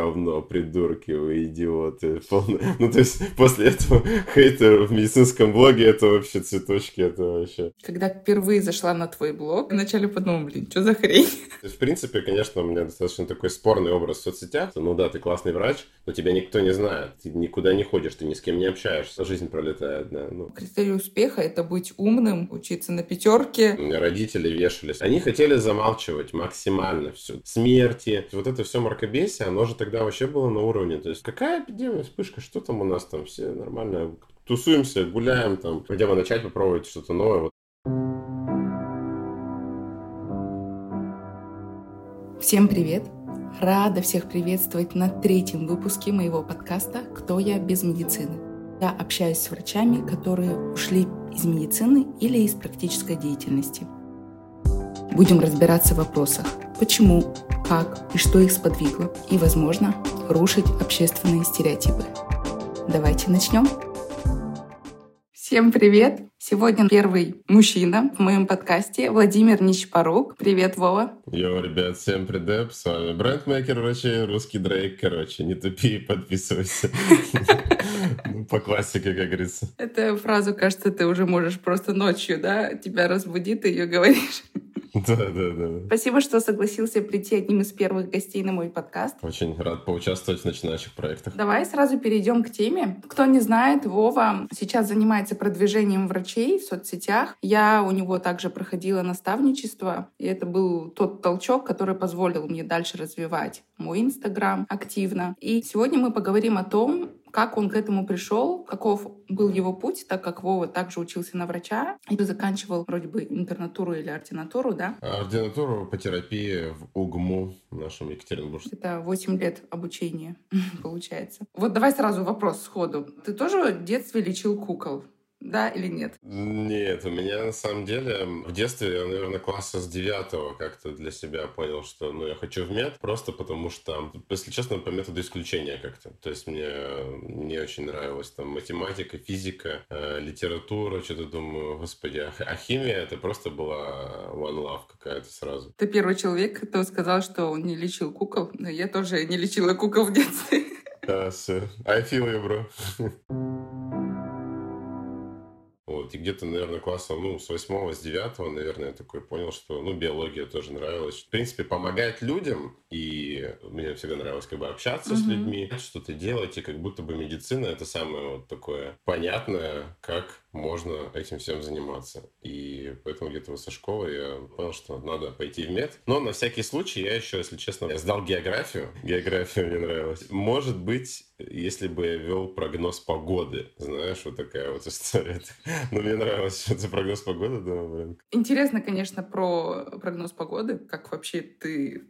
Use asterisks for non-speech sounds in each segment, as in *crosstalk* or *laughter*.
говно, придурки, вы идиоты. Ну, то есть, после этого хейтер в медицинском блоге, это вообще цветочки, это вообще... Когда впервые зашла на твой блог, вначале подумала, блин, что за хрень? В принципе, конечно, у меня достаточно такой спорный образ в соцсетях. Ну да, ты классный врач, но тебя никто не знает. Ты никуда не ходишь, ты ни с кем не общаешься. Жизнь пролетает, да. Ну. Критерий успеха — это быть умным, учиться на пятерке. У меня родители вешались. Они хотели замалчивать максимально все. Смерти. Вот это все мракобесие, оно же тогда вообще было на уровне. То есть какая эпидемия, вспышка, что там у нас там, все нормально тусуемся, гуляем там, хотя бы начать попробовать что-то новое. Всем привет! Рада всех приветствовать на третьем выпуске моего подкаста «Кто я без медицины?». Я общаюсь с врачами, которые ушли из медицины или из практической деятельности. Будем разбираться в вопросах, почему, как и что их сподвигло, и, возможно, рушить общественные стереотипы. Давайте начнем. Всем привет! Сегодня первый мужчина в моем подкасте Владимир Нищепорук. Привет, Вова. Йоу, ребят, всем привет. С вами брендмейкер врачей, русский Дрейк. Короче, не тупи, *laughs* подписывайся. Ну, по классике, как говорится. Эту фразу, кажется, ты уже можешь просто ночью, да, тебя разбудит, и ее говоришь. *laughs* Да, да, да. Спасибо, что согласился прийти одним из первых гостей на мой подкаст. Очень рад поучаствовать в начинающих проектах. Давай сразу перейдем к теме. Кто не знает, Вова сейчас занимается продвижением врачей в соцсетях. Я у него также проходила наставничество, и это был тот толчок, который позволил мне дальше развивать мой Инстаграм активно. И сегодня мы поговорим о том, как он к этому пришел, каков был его путь, так как Вова также учился на врача и заканчивал вроде бы интернатуру или ординатуру, да? Ординатуру по терапии в УГМУ в нашем Екатеринбурге. Это 8 лет обучения, *laughs* получается. Вот давай сразу вопрос сходу. Ты тоже в детстве лечил кукол? Да или нет? Нет, у меня на самом деле в детстве я, наверное, класса с девятого как-то для себя понял, что ну, я хочу в мед, просто потому что, если честно, по методу исключения как-то. То есть мне не очень нравилась там математика, физика, э, литература, что-то думаю, господи, а, а химия это просто была one love какая-то сразу. Ты первый человек, кто сказал, что он не лечил кукол, но я тоже не лечила кукол в детстве. Да, yes, I feel you, bro. *laughs* Вот, и где-то, наверное, класса, ну, с восьмого, с девятого, наверное, я такой понял, что, ну, биология тоже нравилась. В принципе, помогать людям, и мне всегда нравилось как бы общаться mm-hmm. с людьми, что-то делать, и как будто бы медицина — это самое вот такое понятное, как можно этим всем заниматься. И поэтому где-то со школы я понял, что надо пойти в мед. Но на всякий случай я еще, если честно, сдал географию. География мне нравилась. Может быть, если бы я вел прогноз погоды. Знаешь, вот такая вот история. *laughs* Но мне нравилось это прогноз погоды, да, блин. Интересно, конечно, про прогноз погоды. Как вообще ты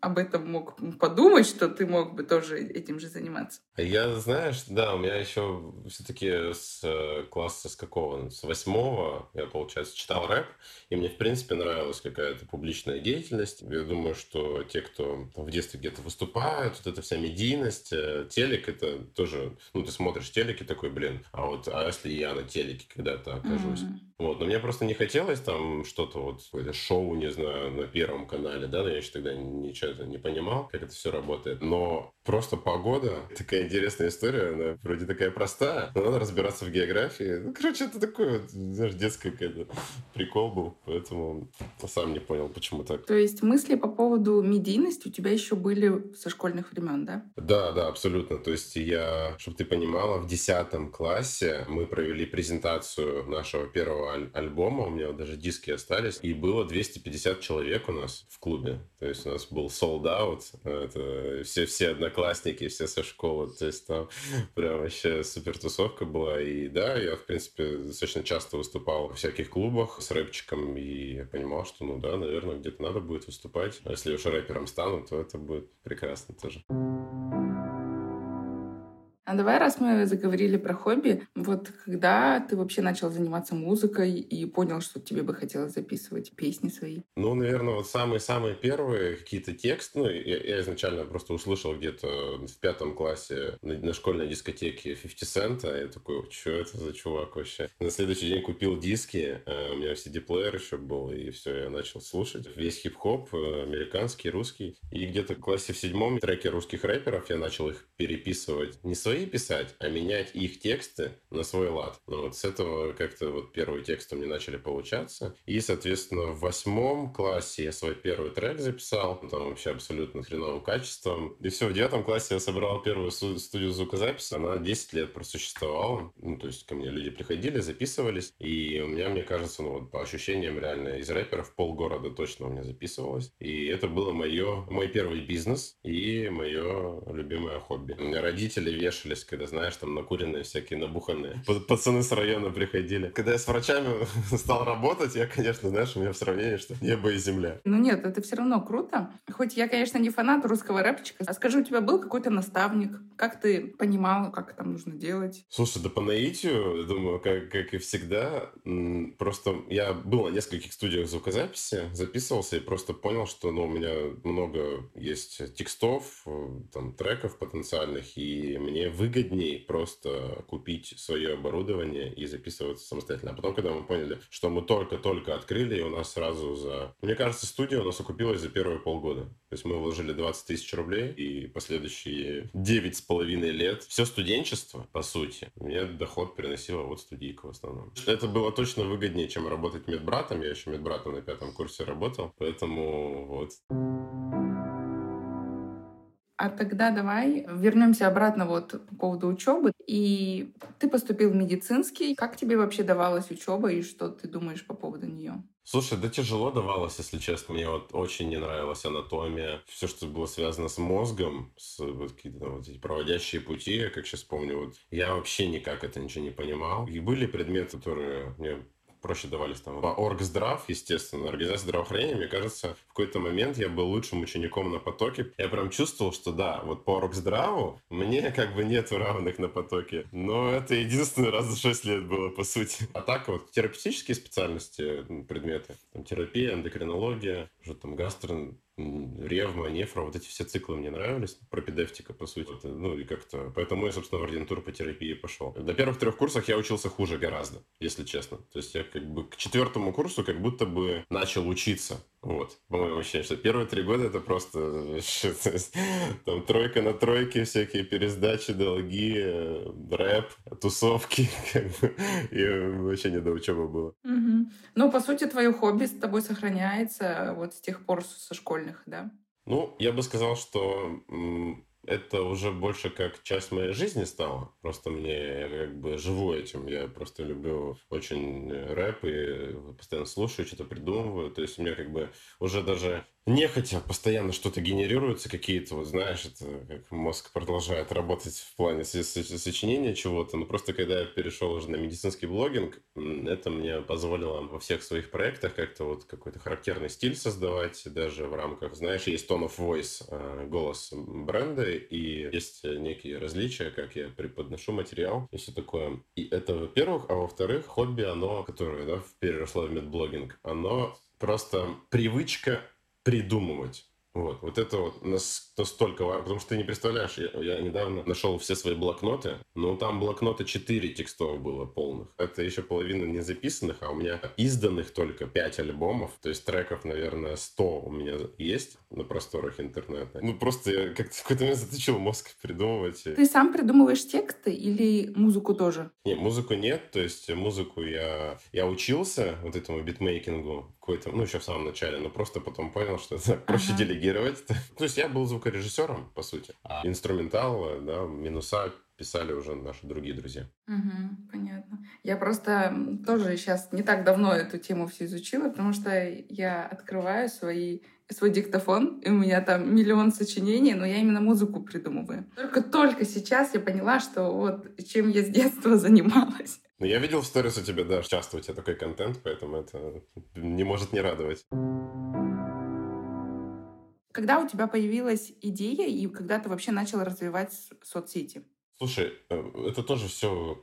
об этом мог подумать, что ты мог бы тоже этим же заниматься? Я, знаешь, да, у меня еще все-таки с э, класса с какого? С восьмого я, получается, читал рэп, и мне, в принципе, нравилась какая-то публичная деятельность. Я думаю, что те, кто в детстве где-то выступают, вот эта вся медийность, э, телек, это тоже, ну, ты смотришь телеки такой, блин, а вот, а если я на телеке когда-то окажусь? Mm-hmm. Вот, но мне просто не хотелось там что-то вот, какое-то шоу, не знаю, на Первом канале, да, но я еще тогда ничего не понимал, как это все работает. Но просто погода, такая интересная история, она вроде такая простая, но надо разбираться в географии. Ну, короче, это такой вот, знаешь, детский какой-то прикол был, поэтому сам не понял, почему так. То есть мысли по поводу медийности у тебя еще были со школьных времен, да? Да, да, абсолютно. То есть я, чтобы ты понимала, в 10 классе мы провели презентацию нашего первого аль- альбома, у меня вот даже диски остались, и было 250 человек у нас в клубе. То есть у нас был sold out, это все, все одноклассники, все со школы, то есть там прям вообще супер тусовка была. И да, я, в принципе, достаточно часто выступал в всяких клубах с рэпчиком, и я понимал, что, ну да, наверное, где-то надо будет выступать. А если уж рэпером стану, то это будет прекрасно тоже. А давай, раз мы заговорили про хобби, вот когда ты вообще начал заниматься музыкой и понял, что тебе бы хотелось записывать песни свои? Ну, наверное, вот самые-самые первые какие-то тексты, ну, я, я изначально просто услышал где-то в пятом классе на, на школьной дискотеке 50 Cent, я такой, что это за чувак вообще? На следующий день купил диски, э, у меня CD-плеер еще был, и все, я начал слушать. Весь хип-хоп, э, американский, русский. И где-то в классе в седьмом треки русских рэперов я начал их переписывать. Не свои писать, а менять их тексты на свой лад. Ну вот с этого как-то вот первые тексты мне начали получаться. И, соответственно, в восьмом классе я свой первый трек записал. Там вообще абсолютно хреновым качеством. И все, в девятом классе я собрал первую студию звукозаписи. Она 10 лет просуществовала. Ну, то есть ко мне люди приходили, записывались. И у меня, мне кажется, ну вот по ощущениям реально из рэперов полгорода точно у меня записывалось. И это было мое, мой первый бизнес и мое любимое хобби. У меня родители вешались, когда, знаешь, там накуренные всякие, набуханные. Пацаны с района приходили. Когда я с врачами *laughs* стал работать, я, конечно, знаешь, у меня в сравнении, что небо и земля. Ну нет, это все равно круто. Хоть я, конечно, не фанат русского рэпчика. А скажи, у тебя был какой-то наставник? Как ты понимал, как там нужно делать? Слушай, да по наитию, думаю, как, как и всегда, просто я был на нескольких студиях звукозаписи, записывался и просто понял, что ну, у меня много есть текстов, э, там, треков потенциальных, и мне выгоднее просто купить свое оборудование и записываться самостоятельно. А потом, когда мы поняли, что мы только-только открыли, и у нас сразу за... Мне кажется, студия у нас окупилась за первые полгода. То есть мы вложили 20 тысяч рублей, и последующие 9 с половиной лет, все студенчество, по сути, мне доход приносила вот студийка в основном. Это было точно выгоднее, чем работать медбратом. Я еще медбратом на пятом курсе работал, поэтому вот. А тогда давай вернемся обратно вот по поводу учебы. И ты поступил в медицинский. Как тебе вообще давалась учеба и что ты думаешь по поводу нее? Слушай, да тяжело давалось, если честно. Мне вот очень не нравилась анатомия. Все, что было связано с мозгом, с вот какие-то вот эти проводящие пути, как сейчас помню, вот я вообще никак это ничего не понимал. И были предметы, которые мне проще давались там. Оргздрав, естественно, организация здравоохранения, мне кажется, в какой-то момент я был лучшим учеником на потоке. Я прям чувствовал, что да, вот по Оргздраву мне как бы нет равных на потоке. Но это единственный раз за 6 лет было, по сути. А так вот, терапевтические специальности, предметы, там, терапия, эндокринология, уже там гастро Ревма, Нефра, вот эти все циклы мне нравились, пропедевтика, по сути. Ну, и как-то... Поэтому я, собственно, в ординатуру по терапии пошел. На первых трех курсах я учился хуже гораздо, если честно. То есть я как бы к четвертому курсу как будто бы начал учиться. Вот, по моему ощущению, что первые три года это просто *laughs* там тройка на тройке, всякие пересдачи, долги, э, рэп, тусовки, *laughs* как бы, и вообще не до учебы было. Угу. Ну, по сути, твое хобби с тобой сохраняется вот с тех пор со школьных, да? Ну, я бы сказал, что это уже больше как часть моей жизни стало. Просто мне, я как бы живу этим. Я просто люблю очень рэп и постоянно слушаю, что-то придумываю. То есть у меня как бы уже даже нехотя постоянно что-то генерируется, какие-то, вот знаешь, это как мозг продолжает работать в плане сочинения чего-то, но просто когда я перешел уже на медицинский блогинг, это мне позволило во всех своих проектах как-то вот какой-то характерный стиль создавать, даже в рамках, знаешь, есть tone of voice, э, голос бренда, и есть некие различия, как я преподношу материал и все такое. И это, во-первых, а во-вторых, хобби, оно, которое, да, переросло в медблогинг, оно просто привычка придумывать. Вот, вот это вот настолько важно, потому что ты не представляешь, я, я недавно нашел все свои блокноты, но там блокноты 4 текстов было полных. Это еще половина не записанных, а у меня изданных только 5 альбомов, то есть треков, наверное, 100 у меня есть на просторах интернета. Ну, просто я как-то в какой-то момент заточил мозг придумывать. Ты сам придумываешь тексты или музыку тоже? Не, музыку нет, то есть музыку я, я учился вот этому битмейкингу какой-то, ну, еще в самом начале, но просто потом понял, что это *laughs* проще ага. Делегировать. То есть я был звукорежиссером, по сути. А инструментал, да, минуса писали уже наши другие друзья. Угу, понятно. Я просто тоже сейчас не так давно эту тему все изучила, потому что я открываю свои свой диктофон, и у меня там миллион сочинений, но я именно музыку придумываю. Только-только сейчас я поняла, что вот чем я с детства *laughs* занималась. Ну, я видел в сторис у тебя, да, часто у тебя такой контент, поэтому это не может не радовать. Когда у тебя появилась идея и когда ты вообще начал развивать соцсети? Слушай, э, это тоже все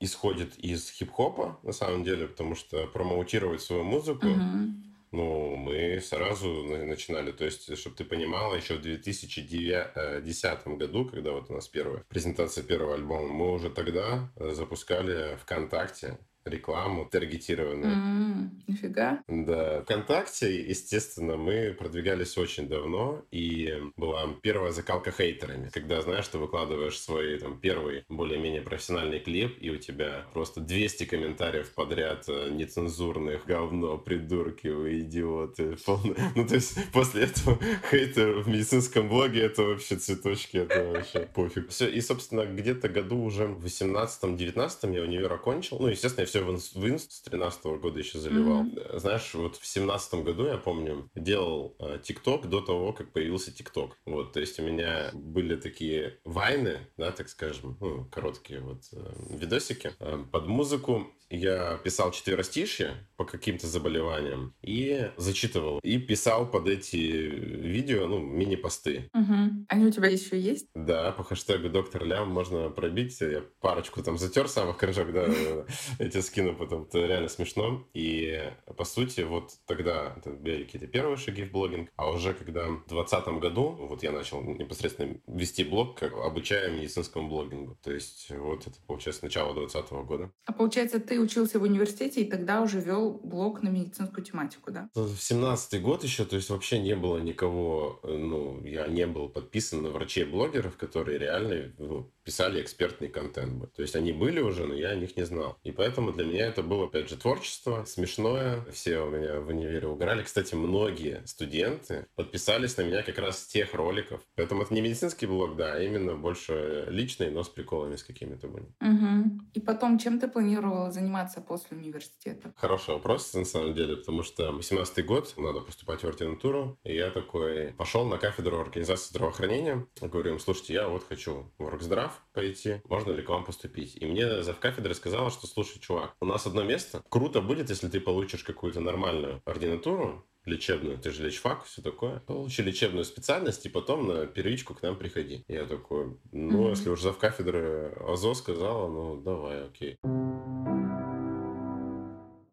исходит из хип-хопа, на самом деле, потому что промоутировать свою музыку, uh-huh. ну, мы сразу начинали. То есть, чтобы ты понимала, еще в 2010 году, когда вот у нас первая презентация первого альбома, мы уже тогда запускали ВКонтакте рекламу таргетированную. Mm, нифига. Да. Вконтакте, естественно, мы продвигались очень давно, и была первая закалка хейтерами, когда, знаешь, ты выкладываешь свой там первый более-менее профессиональный клип, и у тебя просто 200 комментариев подряд э, нецензурных, говно, придурки, вы идиоты. Полно... *laughs* Ну, то есть после этого хейтер в медицинском блоге, это вообще цветочки, это вообще пофиг. Все, и, собственно, где-то году уже в 18-19 я универ окончил. Ну, естественно, я все в инст с 13 года еще заливал. Mm-hmm. Знаешь, вот в 17 году, я помню, делал э, ТикТок до того, как появился ТикТок. Вот, то есть у меня были такие вайны, да, так скажем, ну, короткие вот э, видосики под музыку я писал четверостишье по каким-то заболеваниям и зачитывал. И писал под эти видео, ну, мини-посты. Угу. Они у тебя еще есть? Да, по хэштегу доктор Лям можно пробить. Я парочку там затер самых крыжок, да, *laughs* эти скину потом. Это реально смешно. И, по сути, вот тогда это были какие-то первые шаги в блогинг. А уже когда в 2020 году, вот я начал непосредственно вести блог, как обучая медицинскому блогингу. То есть вот это, получается, начало 2020 года. А получается, ты учился в университете и тогда уже вел блог на медицинскую тематику, да? В семнадцатый год еще, то есть вообще не было никого, э, ну, я не был подписан на врачей-блогеров, которые реально ну, писали экспертный контент. То есть они были уже, но я о них не знал. И поэтому для меня это было, опять же, творчество, смешное. Все у меня в универе угорали. Кстати, многие студенты подписались на меня как раз с тех роликов. Поэтому это не медицинский блог, да, а именно больше личный, но с приколами с какими-то были. Угу. И потом, чем ты планировала заниматься после университета? Хороший вопрос, на самом деле, потому что 18 год, надо поступать в ординатуру. И я такой пошел на кафедру организации здравоохранения. Говорю им, слушайте, я вот хочу в Оргздрав, пойти, можно ли к вам поступить. И мне завкафедра сказала, что, слушай, чувак, у нас одно место, круто будет, если ты получишь какую-то нормальную ординатуру, лечебную, ты же лечфак, все такое. Получи лечебную специальность и потом на первичку к нам приходи. Я такой, ну, mm-hmm. если уж завкафедры АЗО сказала, ну, давай, окей.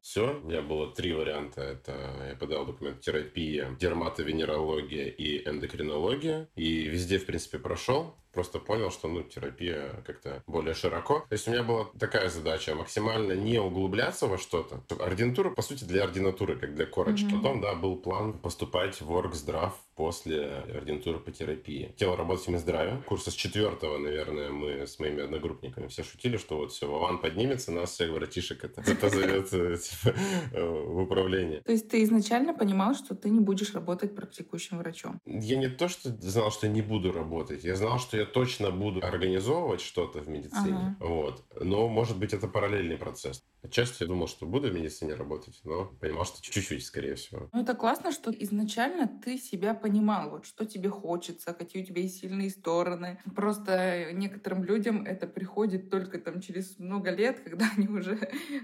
Все, у меня было три варианта. Это я подал документ терапия, дерматовенерология и эндокринология. И везде, в принципе, прошел просто понял, что ну, терапия как-то более широко. То есть у меня была такая задача максимально не углубляться во что-то. Ординатура, по сути, для ординатуры, как для корочки. Mm-hmm. Потом, да, был план поступать в Оргздрав после ординатуры по терапии. Хотел работать в Минздраве. Курса с четвертого, наверное, мы с моими одногруппниками все шутили, что вот все, Вован поднимется, нас всех братишек это позовет э, типа, э, в управление. То есть ты изначально понимал, что ты не будешь работать практикующим врачом? Я не то, что знал, что не буду работать. Я знал, что я точно буду организовывать что-то в медицине. Ага. Вот. Но, может быть, это параллельный процесс. Отчасти я думал, что буду в медицине работать, но понимал, что чуть-чуть, скорее всего. Ну, это классно, что изначально ты себя понимал, вот что тебе хочется, какие у тебя есть сильные стороны. Просто некоторым людям это приходит только там через много лет, *laughs* когда они уже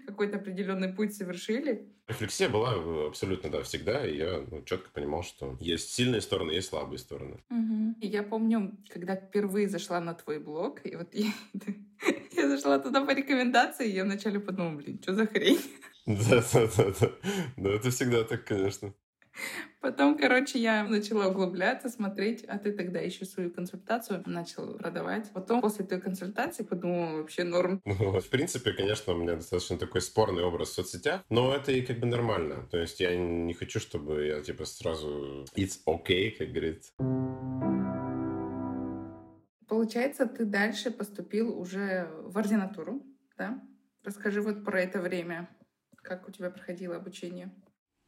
какой-то определенный путь совершили. Рефлексия была э, абсолютно, да, всегда, и я ну, четко понимал, что есть сильные стороны, есть слабые стороны. Угу. И я помню, когда впервые зашла на твой блог, и вот *laughs* я, я зашла туда по рекомендации, и я вначале подумала, блин, что за хрень? Да, да, да, да. Да, это всегда так, конечно. Потом, короче, я начала углубляться, смотреть, а ты тогда еще свою консультацию начал продавать. Потом, после той консультации, подумала, вообще норм. Ну, в принципе, конечно, у меня достаточно такой спорный образ в соцсетях, но это и как бы нормально. То есть я не хочу, чтобы я типа сразу it's okay, как говорит. Получается, ты дальше поступил уже в ординатуру, да? Расскажи вот про это время. Как у тебя проходило обучение?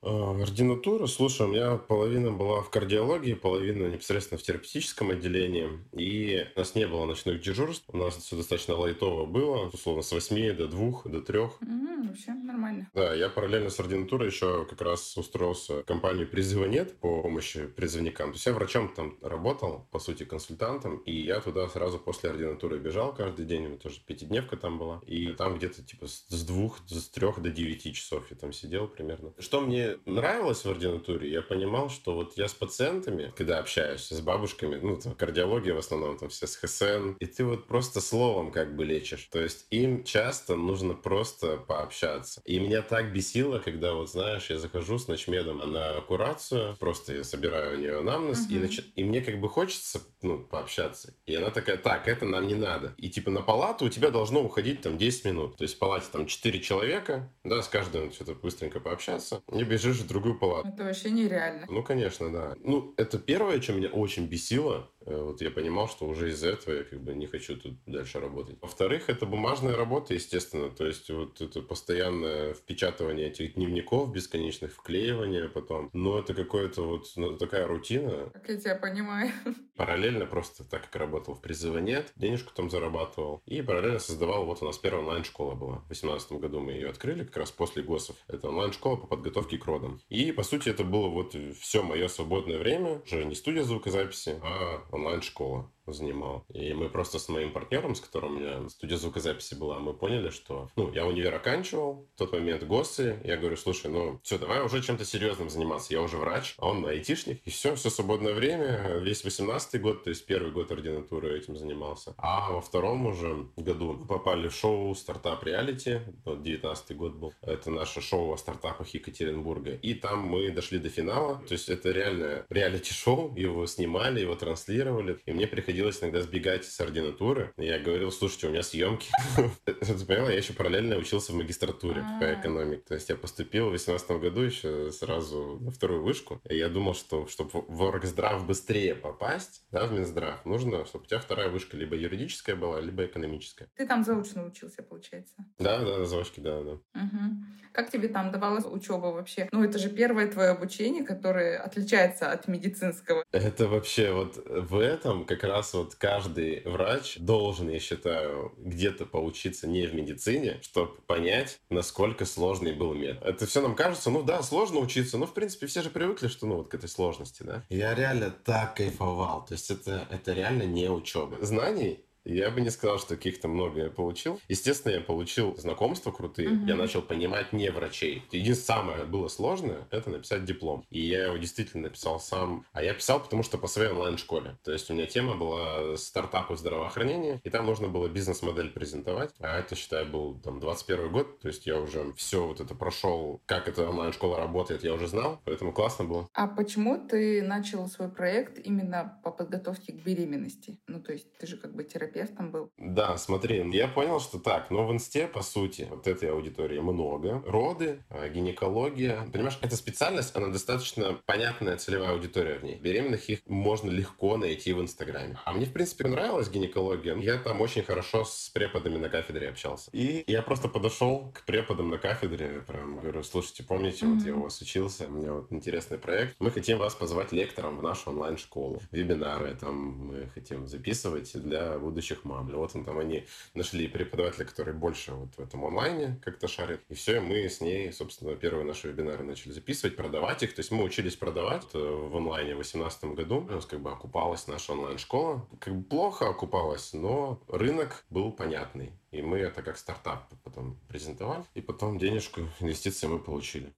А, ординатура, слушай, у меня половина была в кардиологии, половина непосредственно в терапевтическом отделении. И у нас не было ночных дежурств. У нас все достаточно лайтово было, условно, с 8 до 2, до 3. Mm, вообще нормально. Да, я параллельно с ординатурой еще как раз устроился в компанию «Призыва нет» по помощи призывникам. То есть я врачом там работал, по сути, консультантом, и я туда сразу после ординатуры бежал каждый день, у меня тоже пятидневка там была, и там где-то типа с двух, с трех до девяти часов я там сидел примерно. Что мне нравилось в ординатуре, я понимал, что вот я с пациентами, когда общаюсь, с бабушками, ну, там, кардиология в основном, там все с ХСН, и ты вот просто словом как бы лечишь. То есть им часто нужно просто пообщаться. И меня так бесило, когда вот, знаешь, я захожу с ночмедом на курацию, просто я собираю у нее анамнез, угу. и, нач... и мне как бы хочется, ну, пообщаться. И она такая, так, это нам не надо. И типа на палату у тебя должно уходить там 10 минут. То есть в палате там 4 человека, да, с каждым что-то быстренько пообщаться, и бежишь в другую палату. Это вообще нереально. Ну, конечно, да. Ну, это первое, что меня очень бесило, вот я понимал, что уже из-за этого я как бы не хочу тут дальше работать. Во-вторых, это бумажная работа, естественно, то есть вот это постоянное впечатывание этих дневников бесконечных, вклеивание потом. Но это какое-то вот ну, такая рутина. Как я тебя понимаю. *laughs* Параллельно просто, так как работал в призыва нет, денежку там зарабатывал. И параллельно создавал, вот у нас первая онлайн-школа была. В 2018 году мы ее открыли как раз после ГОСов. Это онлайн-школа по подготовке к родам. И, по сути, это было вот все мое свободное время, уже не студия звукозаписи, а онлайн-школа занимал. И мы просто с моим партнером, с которым у меня студия звукозаписи была, мы поняли, что, ну, я универ оканчивал, в тот момент ГОСы, я говорю, слушай, ну, все, давай уже чем-то серьезным заниматься. Я уже врач, а он айтишник, и все, все свободное время, весь 18 год, то есть первый год ординатуры этим занимался. А во втором уже году попали в шоу «Стартап Реалити», вот 19 год был. Это наше шоу о стартапах Екатеринбурга. И там мы дошли до финала, то есть это реально реалити-шоу, его снимали, его транслировали, и мне приходилось приходилось иногда сбегать с ординатуры. Я говорил, слушайте, у меня съемки. *laughs* Ты поняла, я еще параллельно учился в магистратуре по а. экономике. То есть я поступил в 2018 году еще сразу на вторую вышку. И я думал, что чтобы в Оргздрав быстрее попасть, да, в Минздрав, нужно, чтобы у тебя вторая вышка либо юридическая была, либо экономическая. Ты там заочно учился, получается? Да, да, заочки, да, да. Угу. Как тебе там давалась учеба вообще? Ну, это же первое твое обучение, которое отличается от медицинского. Это вообще вот в этом как раз раз вот каждый врач должен, я считаю, где-то поучиться не в медицине, чтобы понять, насколько сложный был метод. Это все нам кажется, ну да, сложно учиться, но в принципе все же привыкли, что ну вот к этой сложности, да. Я реально так кайфовал, то есть это, это реально не учеба. Знаний я бы не сказал, что каких-то много я получил. Естественно, я получил знакомства крутые. Угу. Я начал понимать не врачей. Единственное самое было сложное — это написать диплом. И я его действительно написал сам. А я писал, потому что по своей онлайн-школе. То есть у меня тема была стартапы здравоохранения, и там нужно было бизнес-модель презентовать. А это, считаю, был там 21 год. То есть я уже все вот это прошел, как эта онлайн-школа работает, я уже знал. Поэтому классно было. А почему ты начал свой проект именно по подготовке к беременности? Ну, то есть ты же как бы терапевт терапевтом был. Да, смотри, я понял, что так, но в инсте, по сути, вот этой аудитории много. Роды, а, гинекология. Понимаешь, эта специальность, она достаточно понятная целевая аудитория в ней. Беременных их можно легко найти в Инстаграме. А мне, в принципе, нравилась гинекология. Я там очень хорошо с преподами на кафедре общался. И я просто подошел к преподам на кафедре, прям говорю, слушайте, помните, mm-hmm. вот я у вас учился, у меня вот интересный проект. Мы хотим вас позвать лектором в нашу онлайн-школу. Вебинары там мы хотим записывать для будущих будущих мам. Вот он там они нашли преподавателя, который больше вот в этом онлайне как-то шарит. И все, мы с ней, собственно, первые наши вебинары начали записывать, продавать их. То есть мы учились продавать э, в онлайне в 2018 году. У нас как бы окупалась наша онлайн-школа. Как бы плохо окупалась, но рынок был понятный. И мы это как стартап потом презентовали. И потом денежку, *laughs* инвестиции мы получили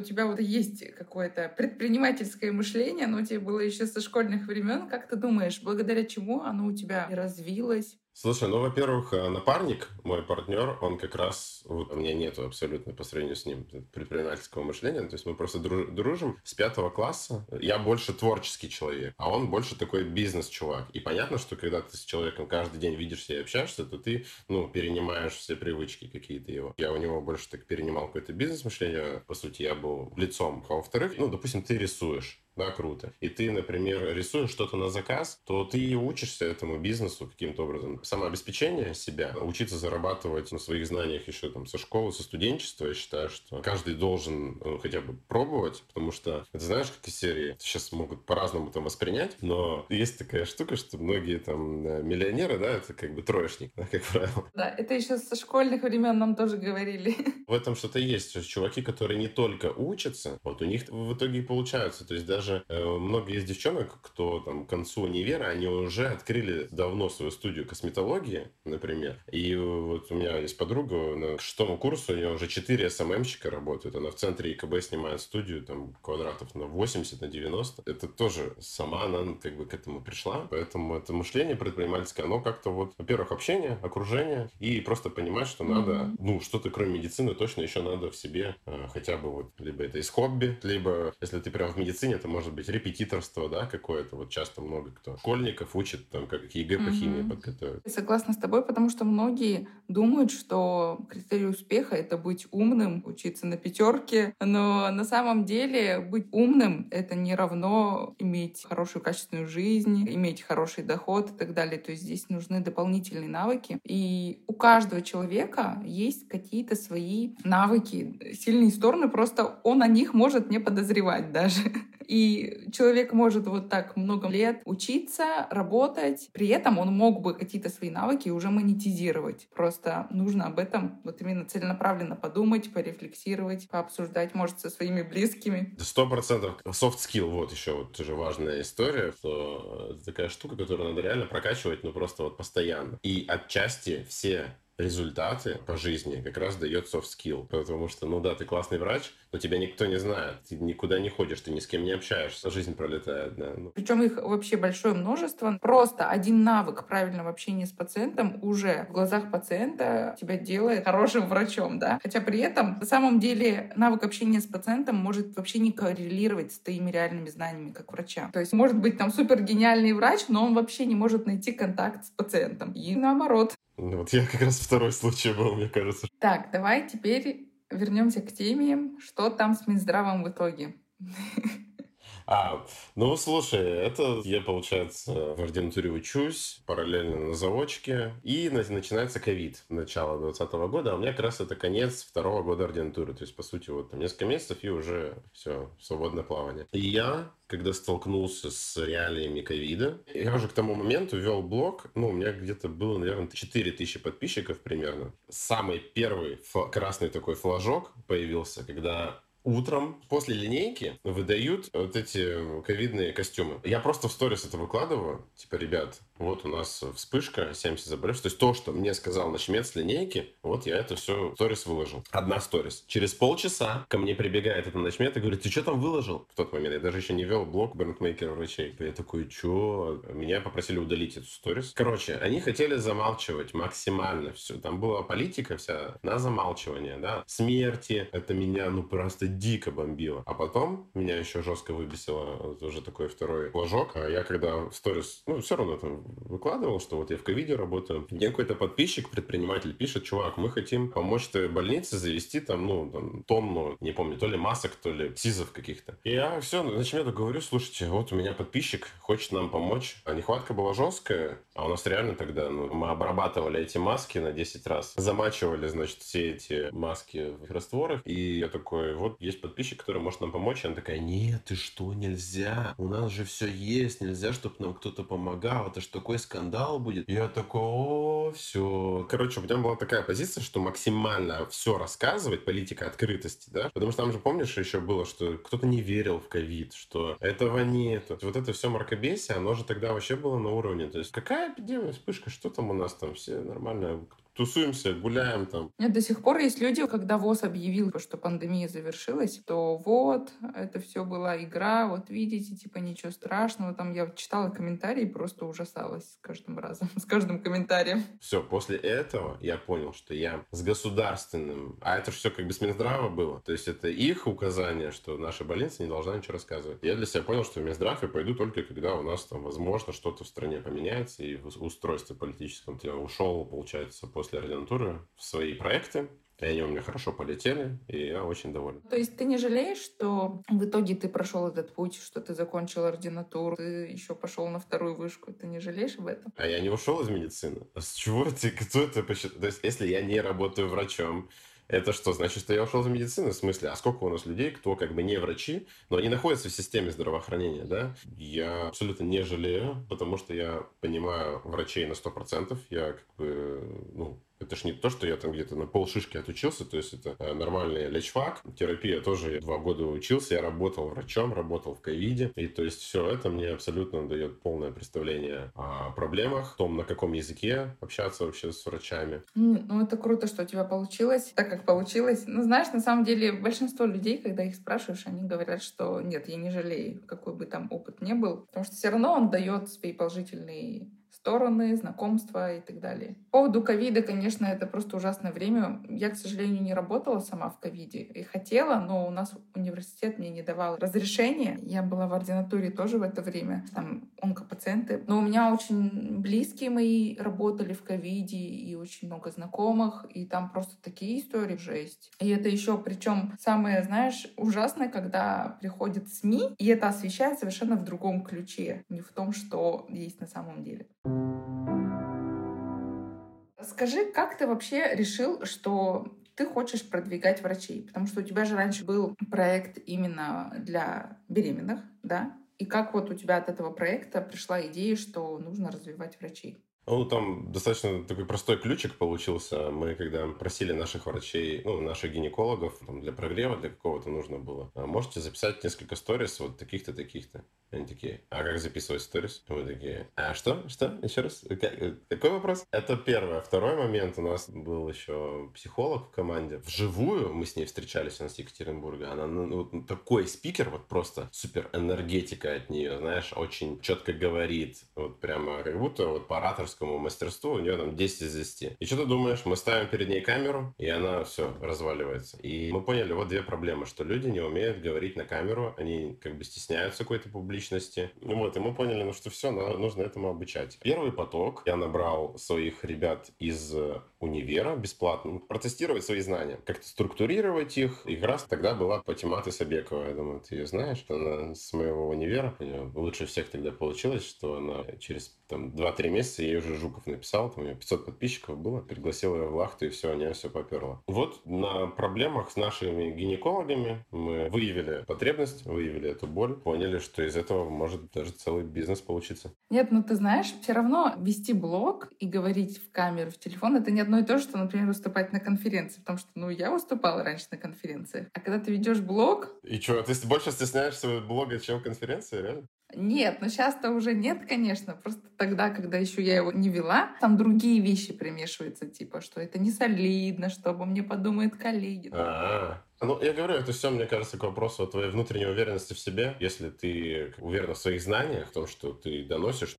у тебя вот есть какое-то предпринимательское мышление, оно у тебя было еще со школьных времен. Как ты думаешь, благодаря чему оно у тебя развилось? Слушай, ну, во-первых, э, напарник, мой партнер, он как раз, вот у меня нету абсолютно по сравнению с ним предпринимательского мышления, то есть мы просто дружим с пятого класса. Я больше творческий человек, а он больше такой бизнес-чувак. И понятно, что когда ты с человеком каждый день видишься и общаешься, то ты, ну, перенимаешь все привычки какие-то его. Я у него больше так перенимал какое-то бизнес-мышление, по сути, я был лицом. А во-вторых, ну, допустим, ты рисуешь да, круто. И ты, например, рисуешь что-то на заказ, то ты учишься этому бизнесу каким-то образом. Самообеспечение себя, учиться зарабатывать на своих знаниях еще там со школы, со студенчества, я считаю, что каждый должен ну, хотя бы пробовать, потому что, ты знаешь, как из серии, сейчас могут по-разному там воспринять, но есть такая штука, что многие там э, миллионеры, да, это как бы троечник, да, как правило. Да, это еще со школьных времен нам тоже говорили. В этом что-то есть. Чуваки, которые не только учатся, вот у них в итоге и получаются. То есть даже э, много есть девчонок, кто там к концу универа, они уже открыли давно свою студию косметологии, например. И вот у меня есть подруга, на шестому курсу у нее уже 4 СММщика работают. Она в центре ИКБ снимает студию, там квадратов на 80, на 90. Это тоже сама она как бы к этому пришла. Поэтому это мышление предпринимательское, оно как-то вот, во-первых, общение, окружение и просто понимать, что надо, ну, что-то кроме медицины точно еще надо в себе э, хотя бы вот, либо это из хобби, либо, если ты прям в медицине, это может быть репетиторство, да, какое-то. Вот часто много кто школьников учит там, как ЕГЭ по mm-hmm. химии подготовить. Согласна с тобой, потому что многие думают, что критерий успеха — это быть умным, учиться на пятерке, но на самом деле быть умным — это не равно иметь хорошую качественную жизнь, иметь хороший доход и так далее. То есть здесь нужны дополнительные навыки. И у каждого человека есть какие-то свои навыки, сильные стороны, просто он о них может не подозревать даже. И человек может вот так много лет учиться, работать, при этом он мог бы какие-то свои навыки уже монетизировать. Просто нужно об этом вот именно целенаправленно подумать, порефлексировать, пообсуждать, может, со своими близкими. Сто процентов soft skill, вот еще вот тоже важная история, что это такая штука, которую надо реально прокачивать, ну просто вот постоянно. И отчасти все результаты по жизни как раз дает soft skill. Потому что, ну да, ты классный врач, но тебя никто не знает. Ты никуда не ходишь, ты ни с кем не общаешься. Жизнь пролетает, да. Ну. Причем их вообще большое множество. Просто один навык правильного общения с пациентом уже в глазах пациента тебя делает хорошим врачом, да. Хотя при этом на самом деле навык общения с пациентом может вообще не коррелировать с твоими реальными знаниями как врача. То есть может быть там супер гениальный врач, но он вообще не может найти контакт с пациентом. И наоборот. Ну, вот я как раз второй случай был, мне кажется. Так, давай теперь вернемся к теме, что там с Минздравом в итоге. *laughs* А, ну слушай, это я, получается, в ординатуре учусь, параллельно на заводчике, и начинается ковид, начало 2020 года, а у меня как раз это конец второго года ординатуры, то есть, по сути, вот там несколько месяцев, и уже все, свободное плавание. И я когда столкнулся с реалиями ковида. Я уже к тому моменту вел блог, ну, у меня где-то было, наверное, 4000 подписчиков примерно. Самый первый красный такой флажок появился, когда утром после линейки выдают вот эти ковидные костюмы. Я просто в сторис это выкладываю. Типа, ребят, вот у нас вспышка, 70 заболевших. То есть то, что мне сказал наш с линейки, вот я это все в сторис выложил. Одна сторис. Через полчаса ко мне прибегает этот начмет и говорит, ты что там выложил? В тот момент я даже еще не вел блог брендмейкера врачей. Я такой, что? Меня попросили удалить эту сторис. Короче, они хотели замалчивать максимально все. Там была политика вся на замалчивание, да. Смерти. Это меня, ну, просто дико бомбило. А потом меня еще жестко выбесило уже такой второй флажок. А я когда в сторис, ну, все равно там выкладывал, что вот я в ковиде работаю. Мне какой-то подписчик, предприниматель пишет, чувак, мы хотим помочь твоей больнице завести там, ну, там, тонну, не помню, то ли масок, то ли СИЗов каких-то. И я все, значит, я говорю, слушайте, вот у меня подписчик хочет нам помочь. А нехватка была жесткая, а у нас реально тогда, ну, мы обрабатывали эти маски на 10 раз, замачивали, значит, все эти маски в растворах, и я такой, вот есть подписчик, который может нам помочь. И она такая, нет, ты что, нельзя, у нас же все есть, нельзя, чтобы нам кто-то помогал, это что такой скандал будет. Я такой, о, все. Короче, у меня была такая позиция, что максимально все рассказывать, политика открытости, да, потому что там же, помнишь, еще было, что кто-то не верил в ковид, что этого нет. Вот это все мракобесие, оно же тогда вообще было на уровне. То есть какая эпидемия, вспышка, что там у нас там все нормально, тусуемся, гуляем там. Нет, до сих пор есть люди, когда ВОЗ объявил, что пандемия завершилась, то вот, это все была игра, вот видите, типа ничего страшного. Там я читала комментарии и просто ужасалась с каждым разом, *laughs* с каждым комментарием. Все, после этого я понял, что я с государственным, а это все как бы с Минздрава было, то есть это их указание, что наша больница не должна ничего рассказывать. Я для себя понял, что в Минздрав я пойду только когда у нас там, возможно, что-то в стране поменяется и в устройстве политическом. Я ушел, получается, после после ординатуры в свои проекты, И они у меня хорошо полетели, и я очень доволен. То есть ты не жалеешь, что в итоге ты прошел этот путь, что ты закончил ординатуру, ты еще пошел на вторую вышку, ты не жалеешь об этом? А я не ушел из медицины. А с чего ты, кто это посчитал? То есть если я не работаю врачом, это что, значит, что я ушел из медицины? В смысле, а сколько у нас людей, кто как бы не врачи, но они находятся в системе здравоохранения, да? Я абсолютно не жалею, потому что я понимаю врачей на 100%. Я как бы, ну, это ж не то, что я там где-то на полшишки отучился, то есть это э, нормальный лечфак. Терапия тоже два года учился, я работал врачом, работал в ковиде. И то есть все это мне абсолютно дает полное представление о проблемах, о том, на каком языке общаться вообще с врачами. Ну, это круто, что у тебя получилось, так как получилось. Ну, знаешь, на самом деле большинство людей, когда их спрашиваешь, они говорят, что нет, я не жалею, какой бы там опыт ни был, потому что все равно он дает свои положительные стороны, знакомства и так далее. По поводу ковида, конечно, это просто ужасное время. Я, к сожалению, не работала сама в ковиде и хотела, но у нас университет мне не давал разрешения. Я была в ординатуре тоже в это время, там онкопациенты. Но у меня очень близкие мои работали в ковиде и очень много знакомых, и там просто такие истории жесть. И это еще, причем самое, знаешь, ужасное, когда приходят СМИ, и это освещает совершенно в другом ключе, не в том, что есть на самом деле. Скажи, как ты вообще решил, что ты хочешь продвигать врачей? Потому что у тебя же раньше был проект именно для беременных, да? И как вот у тебя от этого проекта пришла идея, что нужно развивать врачей? Ну, там достаточно такой простой ключик получился. Мы, когда просили наших врачей, ну, наших гинекологов, там, для прогрева, для какого-то нужно было, «А можете записать несколько сторис вот таких-то, таких-то. Они такие, а как записывать сторис? Мы такие, а что? Что? Еще раз? Какой вопрос? Это первое. Второй момент. У нас был еще психолог в команде. Вживую мы с ней встречались, у нас в Екатеринбурге. Она ну, вот такой спикер, вот просто супер энергетика от нее, знаешь, очень четко говорит. Вот прямо как будто вот по ораторскому мастерству у нее там 10 из 10. И что ты думаешь? Мы ставим перед ней камеру, и она все разваливается. И мы поняли вот две проблемы, что люди не умеют говорить на камеру, они как бы стесняются какой-то публичности личности. Ну вот, и мы поняли, ну что все, нужно этому обучать. Первый поток я набрал своих ребят из э, универа бесплатно, протестировать свои знания, как-то структурировать их. И как раз тогда была Патимата Сабекова, я думаю, ты ее знаешь, она с моего универа. У нее лучше всех тогда получилось, что она через там 2-3 месяца ей уже Жуков написал, там у нее 500 подписчиков было, пригласил ее в Лахту, и все, у все поперло. Вот на проблемах с нашими гинекологами мы выявили потребность, выявили эту боль, поняли, что из этого может даже целый бизнес получиться. Нет, ну ты знаешь, все равно вести блог и говорить в камеру, в телефон, это не одно и то же, что, например, выступать на конференции, потому что, ну, я выступала раньше на конференциях, а когда ты ведешь блог... И что, ты больше стесняешься блога, чем конференции, реально? Нет, ну сейчас-то уже нет, конечно. Просто тогда, когда еще я его не вела, там другие вещи примешиваются, типа, что это не солидно, что обо мне подумают коллеги. А-а-а. Ну, я говорю, это все, мне кажется, к вопросу о твоей внутренней уверенности в себе. Если ты уверен в своих знаниях, в том, что ты доносишь.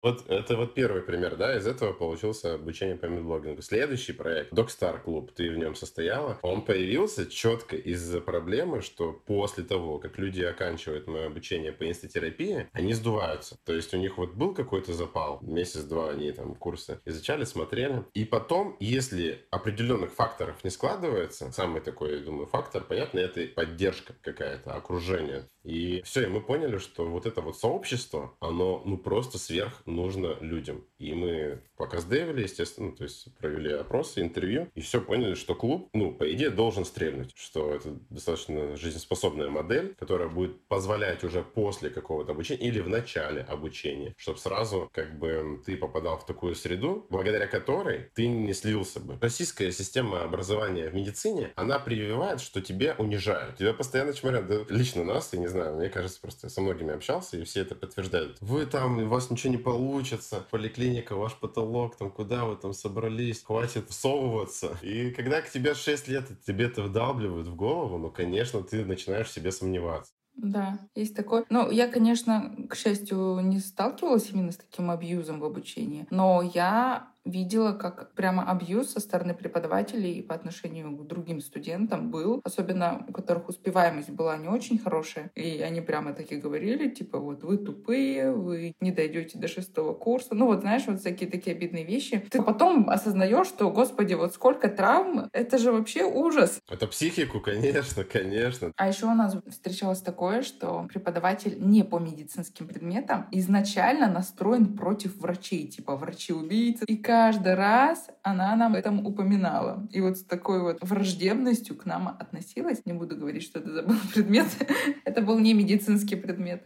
Вот это вот первый пример, да, из этого получился обучение по медблогингу. Следующий проект, Club, ты в нем состояла, он появился четко из-за проблемы, что после того, как люди оканчивают мое обучение по инстотерапии, они сдуваются. То есть у них вот был какой-то запал, месяц-два они там курсы изучали, смотрели. И потом, если определенных факторов не складывается, самый такой, я думаю, фактор, понятно, это поддержка какая-то, окружение. И все, и мы поняли, что вот это вот сообщество, оно ну просто сверх нужно людям. И мы пока сдевили, естественно, то есть провели опросы, интервью, и все поняли, что клуб, ну, по идее, должен стрельнуть, что это достаточно жизнеспособная модель, которая будет позволять уже после какого-то обучения или в начале обучения, чтобы сразу как бы ты попадал в такую среду, благодаря которой ты не слился бы. Российская система образования в медицине, она прививает, что тебя унижают. Тебя постоянно чморят. Да, лично нас, я не знаю, мне кажется, просто я со многими общался, и все это подтверждают. Вы там, у вас ничего не получится, поликлиника, ваш потолок, там, куда вы там собрались, хватит всовываться. И когда к тебе 6 лет тебе это вдалбливают в голову, ну, конечно, ты начинаешь в себе сомневаться. Да, есть такое. Ну, я, конечно, к счастью, не сталкивалась именно с таким абьюзом в обучении, но я видела, как прямо абьюз со стороны преподавателей по отношению к другим студентам был, особенно у которых успеваемость была не очень хорошая. И они прямо таки говорили, типа, вот вы тупые, вы не дойдете до шестого курса. Ну вот, знаешь, вот всякие такие обидные вещи. Ты потом осознаешь, что, господи, вот сколько травм, это же вообще ужас. Это психику, конечно, конечно. А еще у нас встречалось такое, что преподаватель не по медицинским предметам изначально настроен против врачей, типа врачи-убийцы. И каждый раз она нам этом упоминала. И вот с такой вот враждебностью к нам относилась. Не буду говорить, что это был *laughs* предмет. это был не медицинский предмет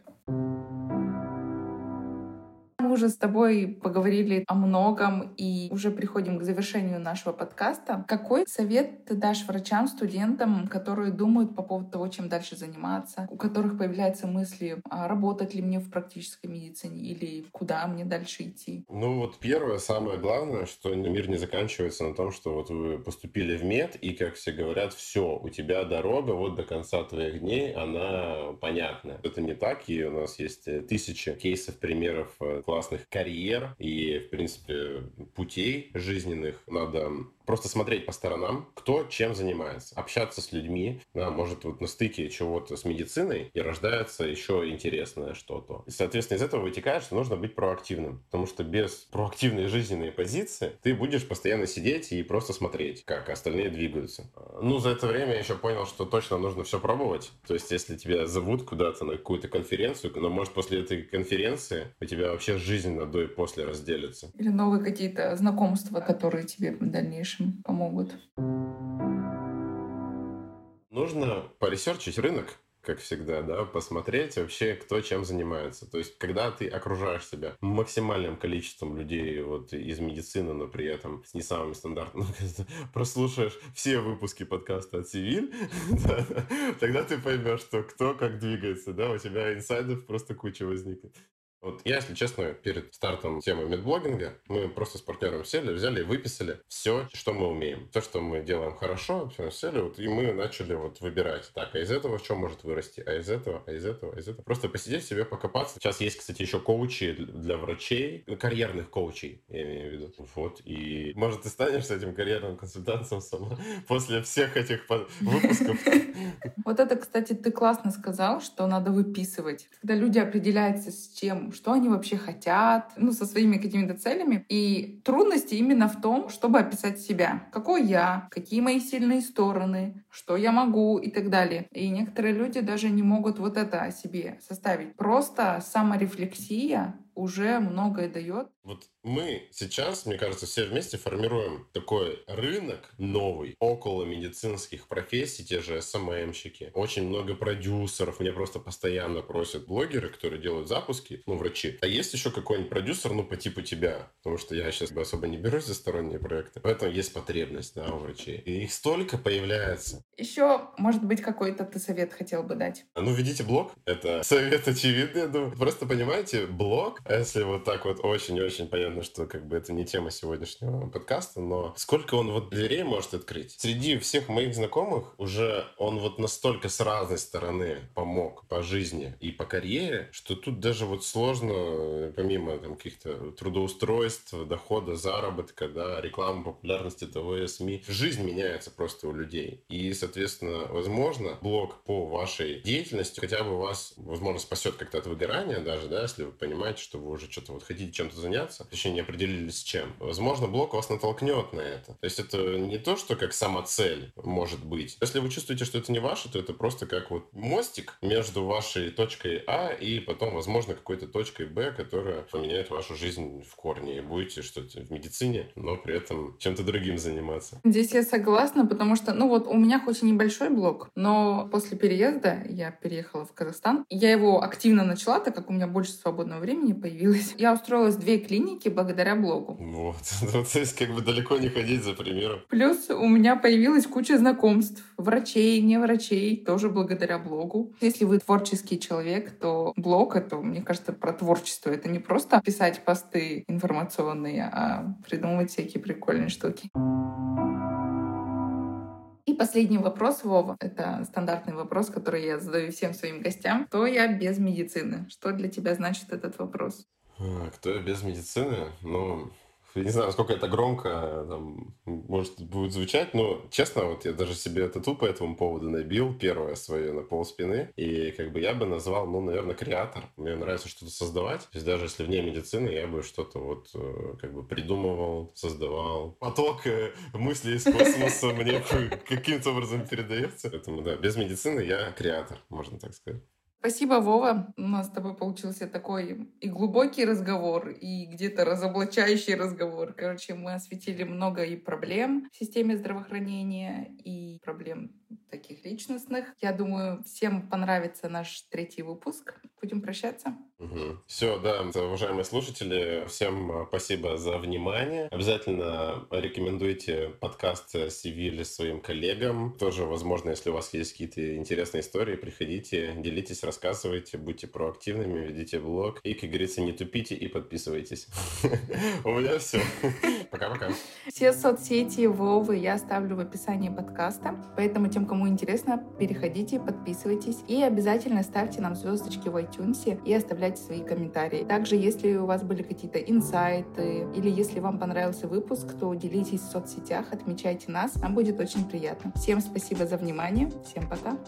уже с тобой поговорили о многом и уже приходим к завершению нашего подкаста. Какой совет ты дашь врачам, студентам, которые думают по поводу того, чем дальше заниматься, у которых появляются мысли, а работать ли мне в практической медицине или куда мне дальше идти? Ну вот первое, самое главное, что мир не заканчивается на том, что вот вы поступили в мед, и, как все говорят, все, у тебя дорога вот до конца твоих дней, она понятная. Это не так, и у нас есть э, тысячи кейсов, примеров э, классных классных карьер и, в принципе, путей жизненных. Надо просто смотреть по сторонам, кто чем занимается, общаться с людьми, да, может вот на стыке чего-то с медициной и рождается еще интересное что-то. И, соответственно, из этого вытекает, что нужно быть проактивным, потому что без проактивной жизненной позиции ты будешь постоянно сидеть и просто смотреть, как остальные двигаются. Ну, за это время я еще понял, что точно нужно все пробовать. То есть, если тебя зовут куда-то на какую-то конференцию, но может после этой конференции у тебя вообще жизненно до и после разделится. Или новые какие-то знакомства, которые тебе в дальнейшем дальнейшем помогут. Нужно поресерчить рынок, как всегда, да, посмотреть вообще, кто чем занимается. То есть, когда ты окружаешь себя максимальным количеством людей вот из медицины, но при этом с не самыми стандартными, *laughs* прослушаешь все выпуски подкаста от Сивиль, *laughs* тогда ты поймешь, что кто как двигается, да, у тебя инсайдов просто куча возникнет. Вот я, если честно, перед стартом темы медблогинга, мы просто с партнером сели, взяли и выписали все, что мы умеем. То, что мы делаем хорошо, все сели, вот, и мы начали вот выбирать. Так, а из этого что может вырасти? А из этого? А из этого? А из этого? Просто посидеть себе, покопаться. Сейчас есть, кстати, еще коучи для врачей, карьерных коучей, я имею в виду. Вот, и может ты станешь этим карьерным консультантом сама *laughs* после всех этих выпусков. Вот это, кстати, ты классно сказал, что надо выписывать. Когда люди определяются с чем, что они вообще хотят, ну, со своими какими-то целями. И трудности именно в том, чтобы описать себя. Какой я, какие мои сильные стороны, что я могу и так далее. И некоторые люди даже не могут вот это о себе составить. Просто саморефлексия уже многое дает. Вот мы сейчас, мне кажется, все вместе формируем такой рынок новый около медицинских профессий, те же СММщики. Очень много продюсеров. Мне просто постоянно просят блогеры, которые делают запуски, ну, врачи. А есть еще какой-нибудь продюсер, ну, по типу тебя? Потому что я сейчас особо не берусь за сторонние проекты. В этом есть потребность, да, у врачей. И их столько появляется. Еще, может быть, какой-то ты совет хотел бы дать? Ну, ведите блог. Это совет очевидный, я думаю. Просто понимаете, блог а если вот так вот очень-очень понятно, что как бы это не тема сегодняшнего подкаста, но сколько он вот дверей может открыть? Среди всех моих знакомых уже он вот настолько с разной стороны помог по жизни и по карьере, что тут даже вот сложно, помимо там каких-то трудоустройств, дохода, заработка, да, рекламы, популярности ТВ, СМИ, жизнь меняется просто у людей. И, соответственно, возможно, блог по вашей деятельности хотя бы вас, возможно, спасет как-то от выгорания даже, да, если вы понимаете, что что вы уже что-то вот хотите чем-то заняться, точнее не определились с чем. Возможно, блок вас натолкнет на это. То есть это не то, что как самоцель может быть. Если вы чувствуете, что это не ваше, то это просто как вот мостик между вашей точкой А и потом, возможно, какой-то точкой Б, которая поменяет вашу жизнь в корне. И будете что-то в медицине, но при этом чем-то другим заниматься. Здесь я согласна, потому что, ну вот, у меня хоть и небольшой блог, но после переезда я переехала в Казахстан. Я его активно начала, так как у меня больше свободного времени появилась. Я устроилась в две клиники благодаря блогу. Вот. *laughs* Ну, то есть как бы далеко не ходить за примером. Плюс у меня появилась куча знакомств. Врачей, не врачей, тоже благодаря блогу. Если вы творческий человек, то блог — это, мне кажется, про творчество. Это не просто писать посты информационные, а придумывать всякие прикольные штуки. И последний вопрос, Вова. Это стандартный вопрос, который я задаю всем своим гостям. Кто я без медицины? Что для тебя значит этот вопрос? А, кто я без медицины? Ну, не знаю, насколько это громко там, может будет звучать, но честно, вот я даже себе тату по этому поводу набил, первое свое на пол спины, и как бы я бы назвал, ну, наверное, креатор. Мне нравится что-то создавать, то есть даже если вне медицины, я бы что-то вот э, как бы придумывал, создавал. Поток э, мыслей из космоса мне *laughs* каким-то образом передается. Поэтому, да, без медицины я креатор, можно так сказать. Спасибо, Вова. У нас с тобой получился такой и глубокий разговор, и где-то разоблачающий разговор. Короче, мы осветили много и проблем в системе здравоохранения, и проблем таких личностных. Я думаю, всем понравится наш третий выпуск. Будем прощаться. Угу. Все, да, уважаемые слушатели, всем а, спасибо за внимание. Обязательно рекомендуйте подкаст Сивиль своим коллегам. Тоже, возможно, если у вас есть какие-то интересные истории, приходите, делитесь, рассказывайте, будьте проактивными, ведите блог. И, как говорится, не тупите и подписывайтесь. *laughs* У меня все. Пока-пока. Все соцсети Вовы я оставлю в описании подкаста, поэтому тем, кому интересно, переходите, подписывайтесь и обязательно ставьте нам звездочки в iTunes и оставляйте свои комментарии. Также, если у вас были какие-то инсайты или если вам понравился выпуск, то делитесь в соцсетях, отмечайте нас, нам будет очень приятно. Всем спасибо за внимание, всем пока!